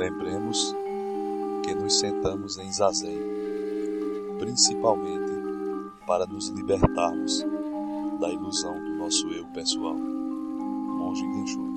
Lembremos que nos sentamos em zazen, principalmente para nos libertarmos da ilusão do nosso eu pessoal. Monge Genshu.